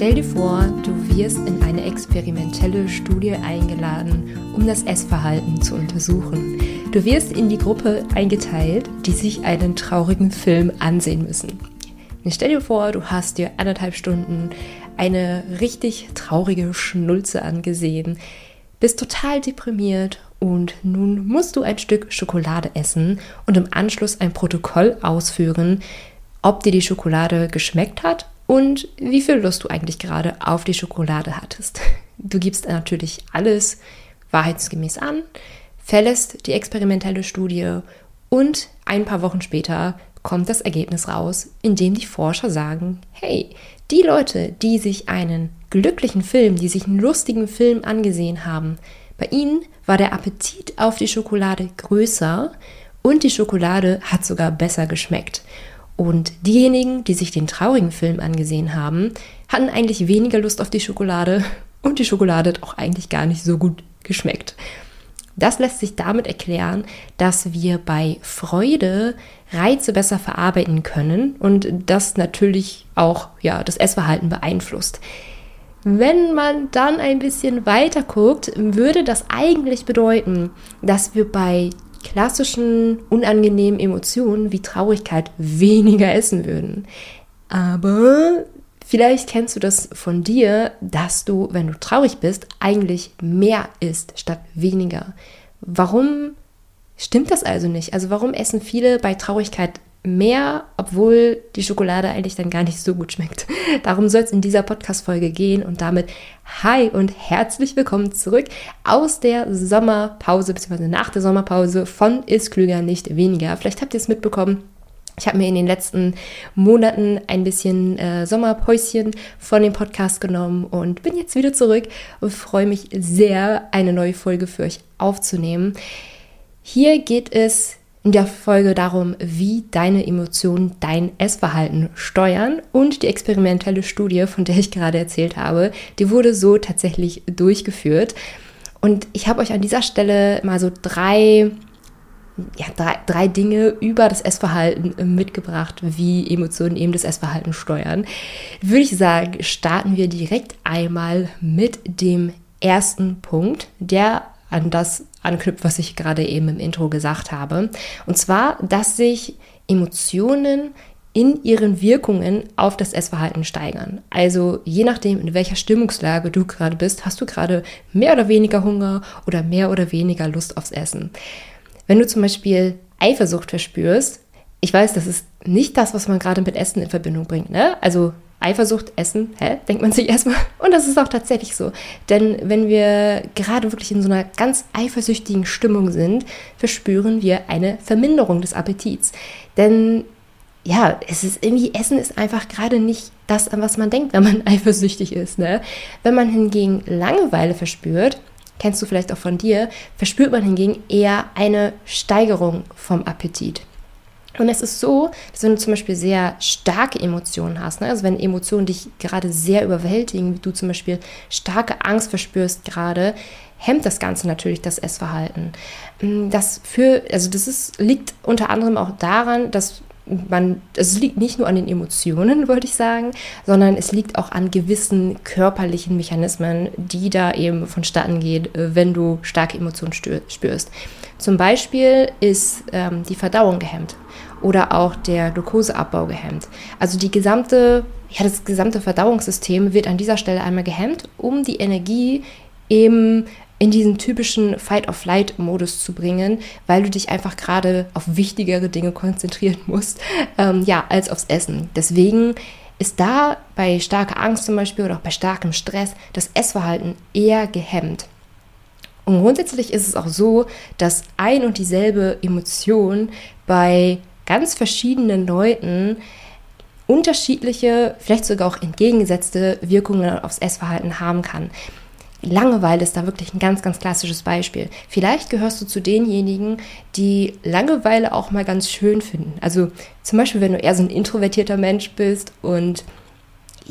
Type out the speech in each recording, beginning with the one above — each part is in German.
Stell dir vor, du wirst in eine experimentelle Studie eingeladen, um das Essverhalten zu untersuchen. Du wirst in die Gruppe eingeteilt, die sich einen traurigen Film ansehen müssen. Stell dir vor, du hast dir anderthalb Stunden eine richtig traurige Schnulze angesehen, bist total deprimiert und nun musst du ein Stück Schokolade essen und im Anschluss ein Protokoll ausführen, ob dir die Schokolade geschmeckt hat und wie viel Lust du eigentlich gerade auf die Schokolade hattest. Du gibst natürlich alles wahrheitsgemäß an, verlässt die experimentelle Studie und ein paar Wochen später kommt das Ergebnis raus, in dem die Forscher sagen, hey, die Leute, die sich einen glücklichen Film, die sich einen lustigen Film angesehen haben, bei ihnen war der Appetit auf die Schokolade größer und die Schokolade hat sogar besser geschmeckt. Und diejenigen, die sich den traurigen Film angesehen haben, hatten eigentlich weniger Lust auf die Schokolade und die Schokolade hat auch eigentlich gar nicht so gut geschmeckt. Das lässt sich damit erklären, dass wir bei Freude Reize besser verarbeiten können und das natürlich auch ja, das Essverhalten beeinflusst. Wenn man dann ein bisschen weiter guckt, würde das eigentlich bedeuten, dass wir bei klassischen unangenehmen Emotionen wie Traurigkeit weniger essen würden. Aber vielleicht kennst du das von dir, dass du, wenn du traurig bist, eigentlich mehr isst statt weniger. Warum stimmt das also nicht? Also warum essen viele bei Traurigkeit mehr, obwohl die Schokolade eigentlich dann gar nicht so gut schmeckt. Darum soll es in dieser Podcast-Folge gehen und damit hi und herzlich willkommen zurück aus der Sommerpause bzw. nach der Sommerpause von Ist Klüger nicht weniger. Vielleicht habt ihr es mitbekommen. Ich habe mir in den letzten Monaten ein bisschen äh, Sommerpäuschen von dem Podcast genommen und bin jetzt wieder zurück und freue mich sehr, eine neue Folge für euch aufzunehmen. Hier geht es in der Folge darum, wie deine Emotionen dein Essverhalten steuern und die experimentelle Studie, von der ich gerade erzählt habe, die wurde so tatsächlich durchgeführt. Und ich habe euch an dieser Stelle mal so drei, ja, drei, drei Dinge über das Essverhalten mitgebracht, wie Emotionen eben das Essverhalten steuern. Würde ich sagen, starten wir direkt einmal mit dem ersten Punkt, der an das anknüpft, was ich gerade eben im Intro gesagt habe. Und zwar, dass sich Emotionen in ihren Wirkungen auf das Essverhalten steigern. Also je nachdem, in welcher Stimmungslage du gerade bist, hast du gerade mehr oder weniger Hunger oder mehr oder weniger Lust aufs Essen. Wenn du zum Beispiel Eifersucht verspürst, ich weiß, das ist nicht das, was man gerade mit Essen in Verbindung bringt. Ne? Also Eifersucht, Essen, hä? Denkt man sich erstmal. Und das ist auch tatsächlich so. Denn wenn wir gerade wirklich in so einer ganz eifersüchtigen Stimmung sind, verspüren wir eine Verminderung des Appetits. Denn ja, es ist irgendwie, Essen ist einfach gerade nicht das, an was man denkt, wenn man eifersüchtig ist. Ne? Wenn man hingegen Langeweile verspürt, kennst du vielleicht auch von dir, verspürt man hingegen eher eine Steigerung vom Appetit. Und es ist so, dass wenn du zum Beispiel sehr starke Emotionen hast, ne, also wenn Emotionen dich gerade sehr überwältigen, wie du zum Beispiel starke Angst verspürst gerade, hemmt das Ganze natürlich das Essverhalten. Mm, das für, also das ist, liegt unter anderem auch daran, dass man, es liegt nicht nur an den Emotionen, wollte ich sagen, sondern es liegt auch an gewissen körperlichen Mechanismen, die da eben vonstatten gehen, äh, wenn du starke Emotionen spürst. Zum Beispiel ist ähm, die Verdauung gehemmt oder auch der Glukoseabbau gehemmt. Also die gesamte, ja, das gesamte Verdauungssystem wird an dieser Stelle einmal gehemmt, um die Energie eben in diesen typischen Fight-of-Flight-Modus zu bringen, weil du dich einfach gerade auf wichtigere Dinge konzentrieren musst, ähm, ja, als aufs Essen. Deswegen ist da bei starker Angst zum Beispiel oder auch bei starkem Stress das Essverhalten eher gehemmt. Und grundsätzlich ist es auch so, dass ein und dieselbe Emotion bei ganz verschiedenen Leuten unterschiedliche, vielleicht sogar auch entgegengesetzte Wirkungen aufs Essverhalten haben kann. Langeweile ist da wirklich ein ganz, ganz klassisches Beispiel. Vielleicht gehörst du zu denjenigen, die Langeweile auch mal ganz schön finden. Also zum Beispiel, wenn du eher so ein introvertierter Mensch bist und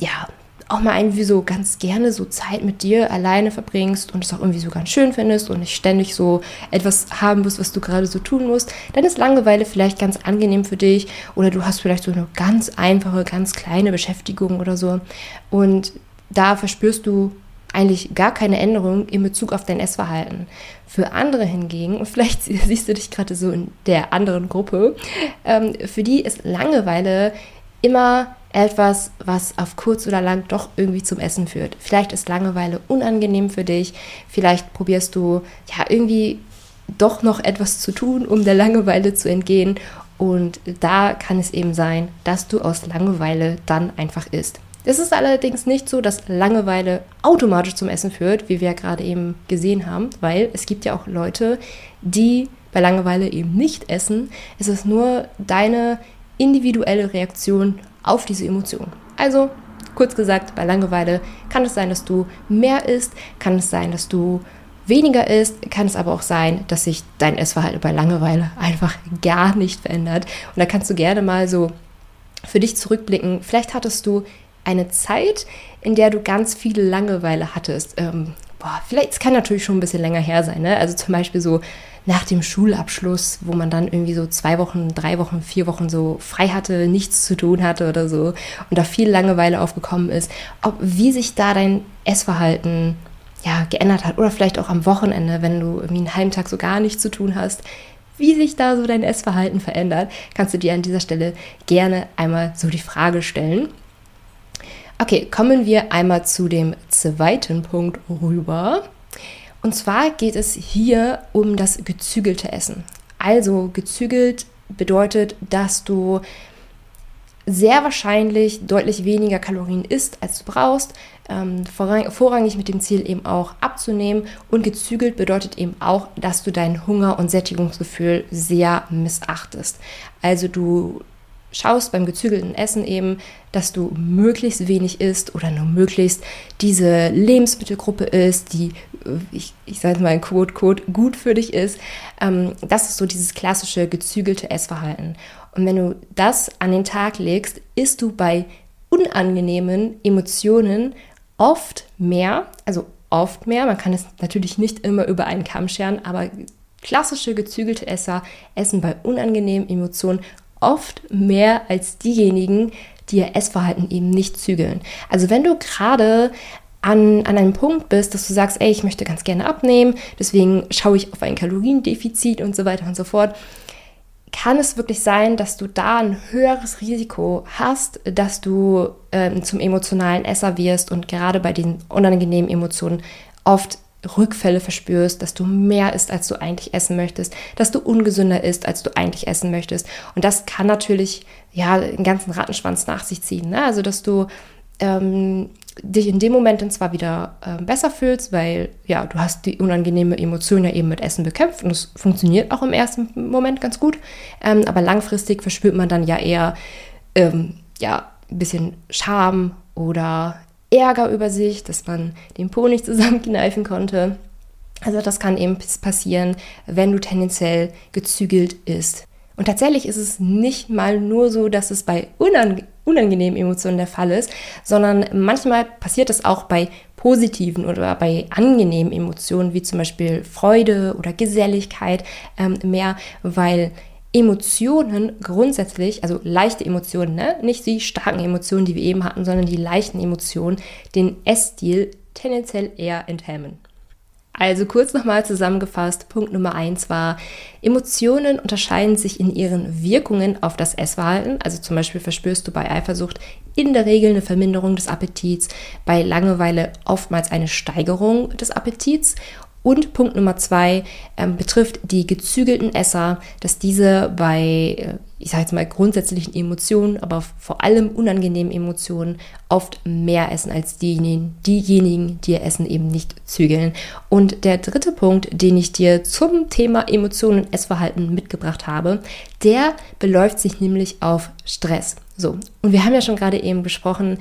ja, auch mal irgendwie so ganz gerne so Zeit mit dir alleine verbringst und es auch irgendwie so ganz schön findest und nicht ständig so etwas haben musst, was du gerade so tun musst, dann ist Langeweile vielleicht ganz angenehm für dich oder du hast vielleicht so eine ganz einfache, ganz kleine Beschäftigung oder so und da verspürst du eigentlich gar keine Änderung in Bezug auf dein Essverhalten. Für andere hingegen, und vielleicht siehst du dich gerade so in der anderen Gruppe, ähm, für die ist Langeweile immer etwas, was auf kurz oder lang doch irgendwie zum Essen führt. Vielleicht ist Langeweile unangenehm für dich, vielleicht probierst du ja irgendwie doch noch etwas zu tun, um der Langeweile zu entgehen. Und da kann es eben sein, dass du aus Langeweile dann einfach isst. Es ist allerdings nicht so, dass Langeweile automatisch zum Essen führt, wie wir ja gerade eben gesehen haben, weil es gibt ja auch Leute, die bei Langeweile eben nicht essen. Es ist nur deine individuelle Reaktion auf diese Emotion. Also, kurz gesagt, bei Langeweile kann es sein, dass du mehr isst, kann es sein, dass du weniger isst, kann es aber auch sein, dass sich dein Essverhalten bei Langeweile einfach gar nicht verändert. Und da kannst du gerne mal so für dich zurückblicken. Vielleicht hattest du eine Zeit, in der du ganz viel Langeweile hattest. Ähm, boah, vielleicht, kann natürlich schon ein bisschen länger her sein, ne? Also zum Beispiel so nach dem Schulabschluss, wo man dann irgendwie so zwei Wochen, drei Wochen, vier Wochen so frei hatte, nichts zu tun hatte oder so und da viel Langeweile aufgekommen ist, ob wie sich da dein Essverhalten ja, geändert hat oder vielleicht auch am Wochenende, wenn du irgendwie einen halben Tag so gar nichts zu tun hast, wie sich da so dein Essverhalten verändert, kannst du dir an dieser Stelle gerne einmal so die Frage stellen. Okay, kommen wir einmal zu dem zweiten Punkt rüber. Und zwar geht es hier um das gezügelte Essen. Also gezügelt bedeutet, dass du sehr wahrscheinlich deutlich weniger Kalorien isst, als du brauchst, ähm, vorrangig mit dem Ziel eben auch abzunehmen. Und gezügelt bedeutet eben auch, dass du dein Hunger- und Sättigungsgefühl sehr missachtest. Also du schaust beim gezügelten Essen eben, dass du möglichst wenig isst oder nur möglichst diese Lebensmittelgruppe isst, die, äh, ich, ich sage mal in Code, Code, gut für dich ist. Ähm, das ist so dieses klassische gezügelte Essverhalten. Und wenn du das an den Tag legst, isst du bei unangenehmen Emotionen oft mehr, also oft mehr, man kann es natürlich nicht immer über einen Kamm scheren, aber klassische gezügelte Esser essen bei unangenehmen Emotionen oft mehr als diejenigen, die ihr Essverhalten eben nicht zügeln. Also wenn du gerade an, an einem Punkt bist, dass du sagst, ey, ich möchte ganz gerne abnehmen, deswegen schaue ich auf ein Kaloriendefizit und so weiter und so fort, kann es wirklich sein, dass du da ein höheres Risiko hast, dass du ähm, zum emotionalen Esser wirst und gerade bei den unangenehmen Emotionen oft Rückfälle verspürst, dass du mehr isst, als du eigentlich essen möchtest, dass du ungesünder isst, als du eigentlich essen möchtest. Und das kann natürlich ja einen ganzen Rattenschwanz nach sich ziehen. Ne? Also, dass du ähm, dich in dem Moment dann zwar wieder äh, besser fühlst, weil ja, du hast die unangenehme Emotion ja eben mit Essen bekämpft und es funktioniert auch im ersten Moment ganz gut, ähm, aber langfristig verspürt man dann ja eher ähm, ja, ein bisschen Scham oder Ärger über sich, dass man den Po nicht zusammenkneifen konnte. Also das kann eben passieren, wenn du tendenziell gezügelt isst. Und tatsächlich ist es nicht mal nur so, dass es bei unange unangenehmen Emotionen der Fall ist, sondern manchmal passiert es auch bei positiven oder bei angenehmen Emotionen, wie zum Beispiel Freude oder Geselligkeit ähm, mehr, weil Emotionen grundsätzlich, also leichte Emotionen, ne? nicht die starken Emotionen, die wir eben hatten, sondern die leichten Emotionen, den Essstil tendenziell eher enthemmen. Also kurz nochmal zusammengefasst, Punkt Nummer eins war, Emotionen unterscheiden sich in ihren Wirkungen auf das Essverhalten. Also zum Beispiel verspürst du bei Eifersucht in der Regel eine Verminderung des Appetits, bei Langeweile oftmals eine Steigerung des Appetits und Punkt Nummer zwei ähm, betrifft die gezügelten Esser, dass diese bei, äh, ich sage jetzt mal, grundsätzlichen Emotionen, aber vor allem unangenehmen Emotionen oft mehr essen als diejenigen, diejenigen, die ihr Essen eben nicht zügeln. Und der dritte Punkt, den ich dir zum Thema Emotionen und Essverhalten mitgebracht habe, der beläuft sich nämlich auf Stress. So, und wir haben ja schon gerade eben besprochen,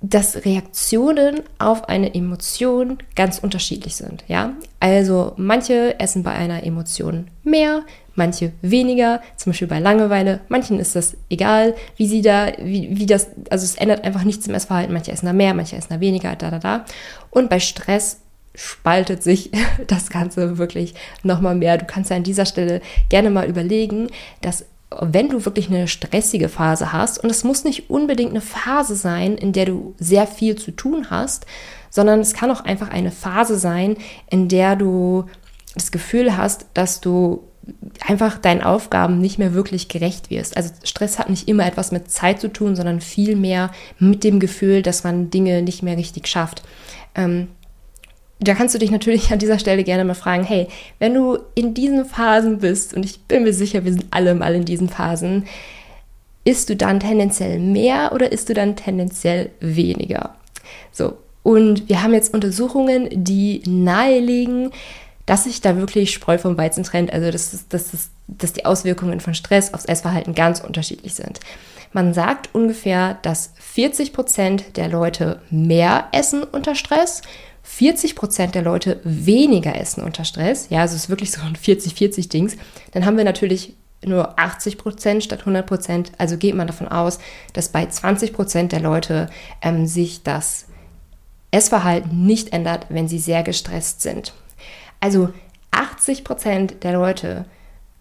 dass Reaktionen auf eine Emotion ganz unterschiedlich sind. Ja, also manche essen bei einer Emotion mehr, manche weniger, zum Beispiel bei Langeweile. Manchen ist das egal, wie sie da, wie, wie das, also es ändert einfach nichts im Essverhalten. Manche essen da mehr, manche essen da weniger, da, da, da. Und bei Stress spaltet sich das Ganze wirklich nochmal mehr. Du kannst ja an dieser Stelle gerne mal überlegen, dass wenn du wirklich eine stressige Phase hast, und es muss nicht unbedingt eine Phase sein, in der du sehr viel zu tun hast, sondern es kann auch einfach eine Phase sein, in der du das Gefühl hast, dass du einfach deinen Aufgaben nicht mehr wirklich gerecht wirst. Also Stress hat nicht immer etwas mit Zeit zu tun, sondern vielmehr mit dem Gefühl, dass man Dinge nicht mehr richtig schafft. Ähm, da kannst du dich natürlich an dieser Stelle gerne mal fragen, hey, wenn du in diesen Phasen bist, und ich bin mir sicher, wir sind alle mal in diesen Phasen, isst du dann tendenziell mehr oder isst du dann tendenziell weniger? So, und wir haben jetzt Untersuchungen, die nahelegen, dass sich da wirklich Spreu vom Weizen trennt, also dass, dass, dass die Auswirkungen von Stress aufs Essverhalten ganz unterschiedlich sind. Man sagt ungefähr, dass 40 Prozent der Leute mehr essen unter Stress 40 Prozent der Leute weniger essen unter Stress, ja, also es ist wirklich so ein 40-40-Dings, dann haben wir natürlich nur 80 Prozent statt 100 Prozent. Also geht man davon aus, dass bei 20 Prozent der Leute ähm, sich das Essverhalten nicht ändert, wenn sie sehr gestresst sind. Also 80 Prozent der Leute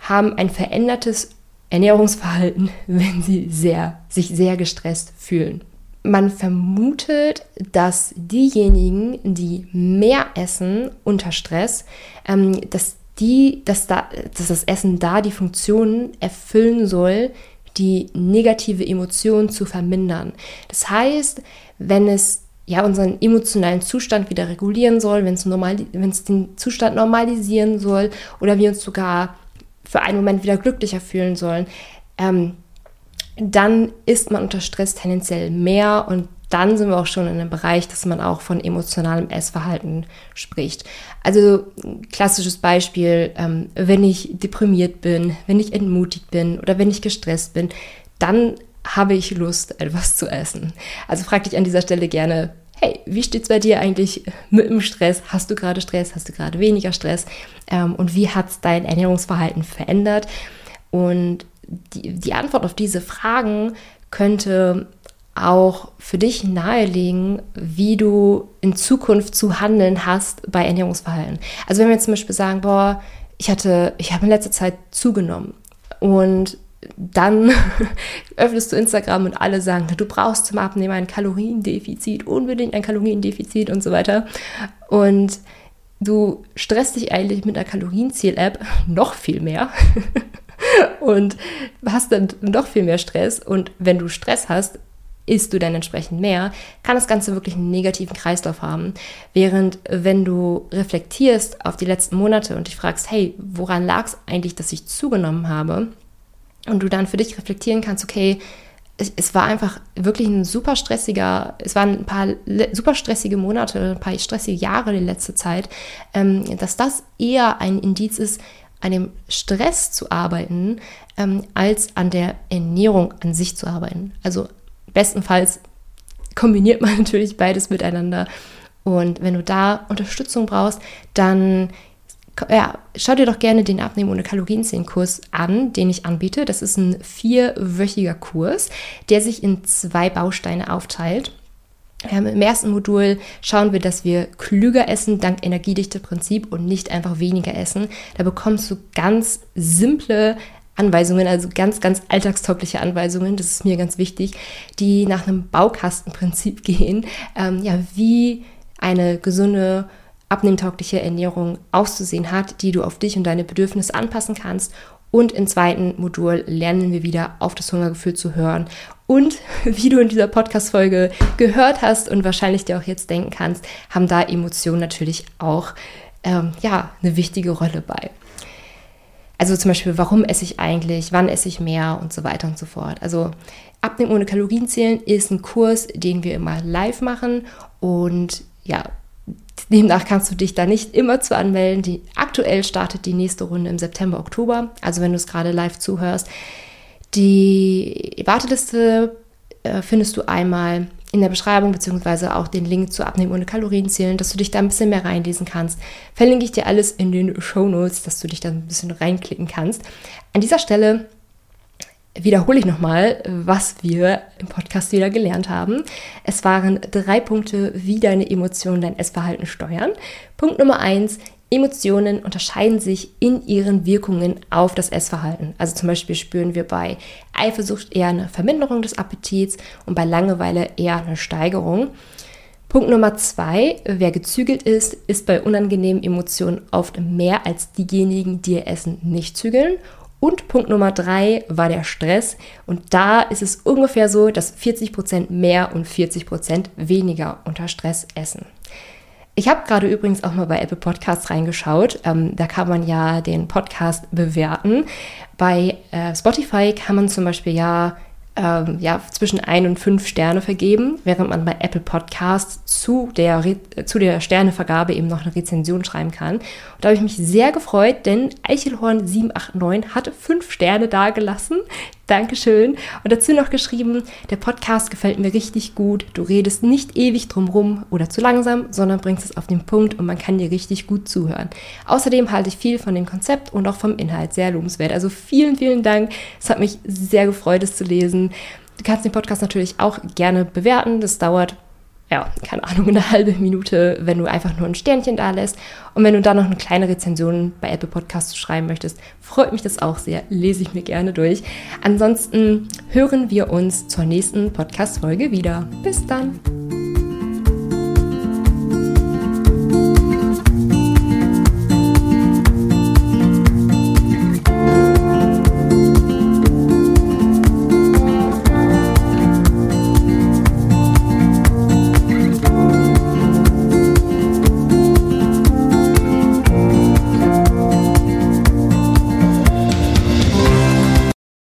haben ein verändertes Ernährungsverhalten, wenn sie sehr, sich sehr gestresst fühlen. Man vermutet, dass diejenigen, die mehr essen unter Stress, ähm, dass, die, dass, da, dass das Essen da die Funktion erfüllen soll, die negative Emotionen zu vermindern. Das heißt, wenn es ja unseren emotionalen Zustand wieder regulieren soll, wenn es, normal, wenn es den Zustand normalisieren soll oder wir uns sogar für einen Moment wieder glücklicher fühlen sollen, ähm, dann ist man unter Stress tendenziell mehr und dann sind wir auch schon in einem Bereich, dass man auch von emotionalem Essverhalten spricht. Also klassisches Beispiel, ähm, wenn ich deprimiert bin, wenn ich entmutigt bin oder wenn ich gestresst bin, dann habe ich Lust, etwas zu essen. Also frag dich an dieser Stelle gerne, hey, wie steht es bei dir eigentlich mit dem Stress? Hast du gerade Stress? Hast du gerade weniger Stress? Ähm, und wie hat es dein Ernährungsverhalten verändert? Und die, die Antwort auf diese Fragen könnte auch für dich nahelegen, wie du in Zukunft zu handeln hast bei Ernährungsverhalten. Also wenn wir jetzt zum Beispiel sagen, boah, ich hatte, ich habe in letzter Zeit zugenommen und dann öffnest du Instagram und alle sagen, du brauchst zum Abnehmen ein Kaloriendefizit, unbedingt ein Kaloriendefizit und so weiter. Und du stresst dich eigentlich mit einer Kalorienziel-App noch viel mehr und hast dann noch viel mehr Stress. Und wenn du Stress hast, isst du dann entsprechend mehr, kann das Ganze wirklich einen negativen Kreislauf haben. Während wenn du reflektierst auf die letzten Monate und dich fragst, hey, woran lag es eigentlich, dass ich zugenommen habe? Und du dann für dich reflektieren kannst, okay, es, war einfach wirklich ein super stressiger, es waren ein paar super stressige Monate, ein paar stressige Jahre in letzter Zeit, ähm, dass das eher ein Indiz ist, an dem Stress zu arbeiten, ähm, als an der Ernährung an sich zu arbeiten. Also bestenfalls kombiniert man natürlich beides miteinander. Und wenn du da Unterstützung brauchst, dann ja, schau dir doch gerne den Abnehmen ohne Kalorienzählen-Kurs an, den ich anbiete. Das ist ein vierwöchiger Kurs, der sich in zwei Bausteine aufteilt. Ähm, Im ersten Modul schauen wir, dass wir klüger essen dank Energiedichte-Prinzip und nicht einfach weniger essen. Da bekommst du ganz simple Anweisungen, also ganz, ganz alltagstaugliche Anweisungen, das ist mir ganz wichtig, die nach einem Baukastenprinzip gehen, ähm, ja, wie eine gesunde, abnehmtaugliche Ernährung auszusehen hat, die du auf dich und deine Bedürfnisse anpassen kannst. Und im zweiten Modul lernen wir wieder auf das Hungergefühl zu hören. Und wie du in dieser Podcast-Folge gehört hast und wahrscheinlich dir auch jetzt denken kannst, haben da Emotionen natürlich auch ähm, ja, eine wichtige Rolle bei. Also zum Beispiel, warum esse ich eigentlich, wann esse ich mehr und so weiter und so fort. Also Abnehmen ohne Kalorienzählen ist ein Kurs, den wir immer live machen und ja, demnach kannst du dich da nicht immer zu anmelden. Die, aktuell startet die nächste Runde im September, Oktober, also wenn du es gerade live zuhörst. Die Warteliste äh, findest du einmal in der Beschreibung beziehungsweise auch den Link zu Abnehmen ohne Kalorienzählen, dass du dich da ein bisschen mehr reinlesen kannst. Verlinke ich dir alles in den Show Notes, dass du dich da ein bisschen reinklicken kannst. An dieser Stelle wiederhole ich nochmal, was wir im Podcast wieder gelernt haben. Es waren drei Punkte, wie deine Emotionen dein Essverhalten steuern. Punkt Nummer eins, Emotionen unterscheiden sich in ihren Wirkungen auf das Essverhalten. Also zum Beispiel spüren wir bei Eifersucht eher eine Verminderung des Appetits und bei Langeweile eher eine Steigerung. Punkt Nummer zwei, wer gezügelt ist, ist bei unangenehmen Emotionen oft mehr als diejenigen, die ihr Essen nicht zügeln. Und Punkt Nummer drei war der Stress. Und da ist es ungefähr so, dass 40% mehr und 40% weniger unter Stress essen. Ich habe gerade übrigens auch mal bei Apple Podcasts reingeschaut. Ähm, da kann man ja den Podcast bewerten. Bei äh, Spotify kann man zum Beispiel ja ähm, ja, zwischen ein und fünf Sterne vergeben, während man bei Apple Podcasts zu der, zu der Sternevergabe eben noch eine Rezension schreiben kann. Und da habe ich mich sehr gefreut, denn Eichelhorn789 hat fünf Sterne dagelassen. Dankeschön. Und dazu noch geschrieben, der Podcast gefällt mir richtig gut. Du redest nicht ewig drumrum oder zu langsam, sondern bringst es auf den Punkt und man kann dir richtig gut zuhören. Außerdem halte ich viel von dem Konzept und auch vom Inhalt. Sehr lobenswert. Also vielen, vielen Dank. Es hat mich sehr gefreut, es zu lesen. Du kannst den Podcast natürlich auch gerne bewerten. Das dauert ja, keine Ahnung, eine halbe Minute, wenn du einfach nur ein Sternchen da lässt. Und wenn du da noch eine kleine Rezension bei Apple Podcasts schreiben möchtest, freut mich das auch sehr. Lese ich mir gerne durch. Ansonsten hören wir uns zur nächsten Podcast-Folge wieder. Bis dann!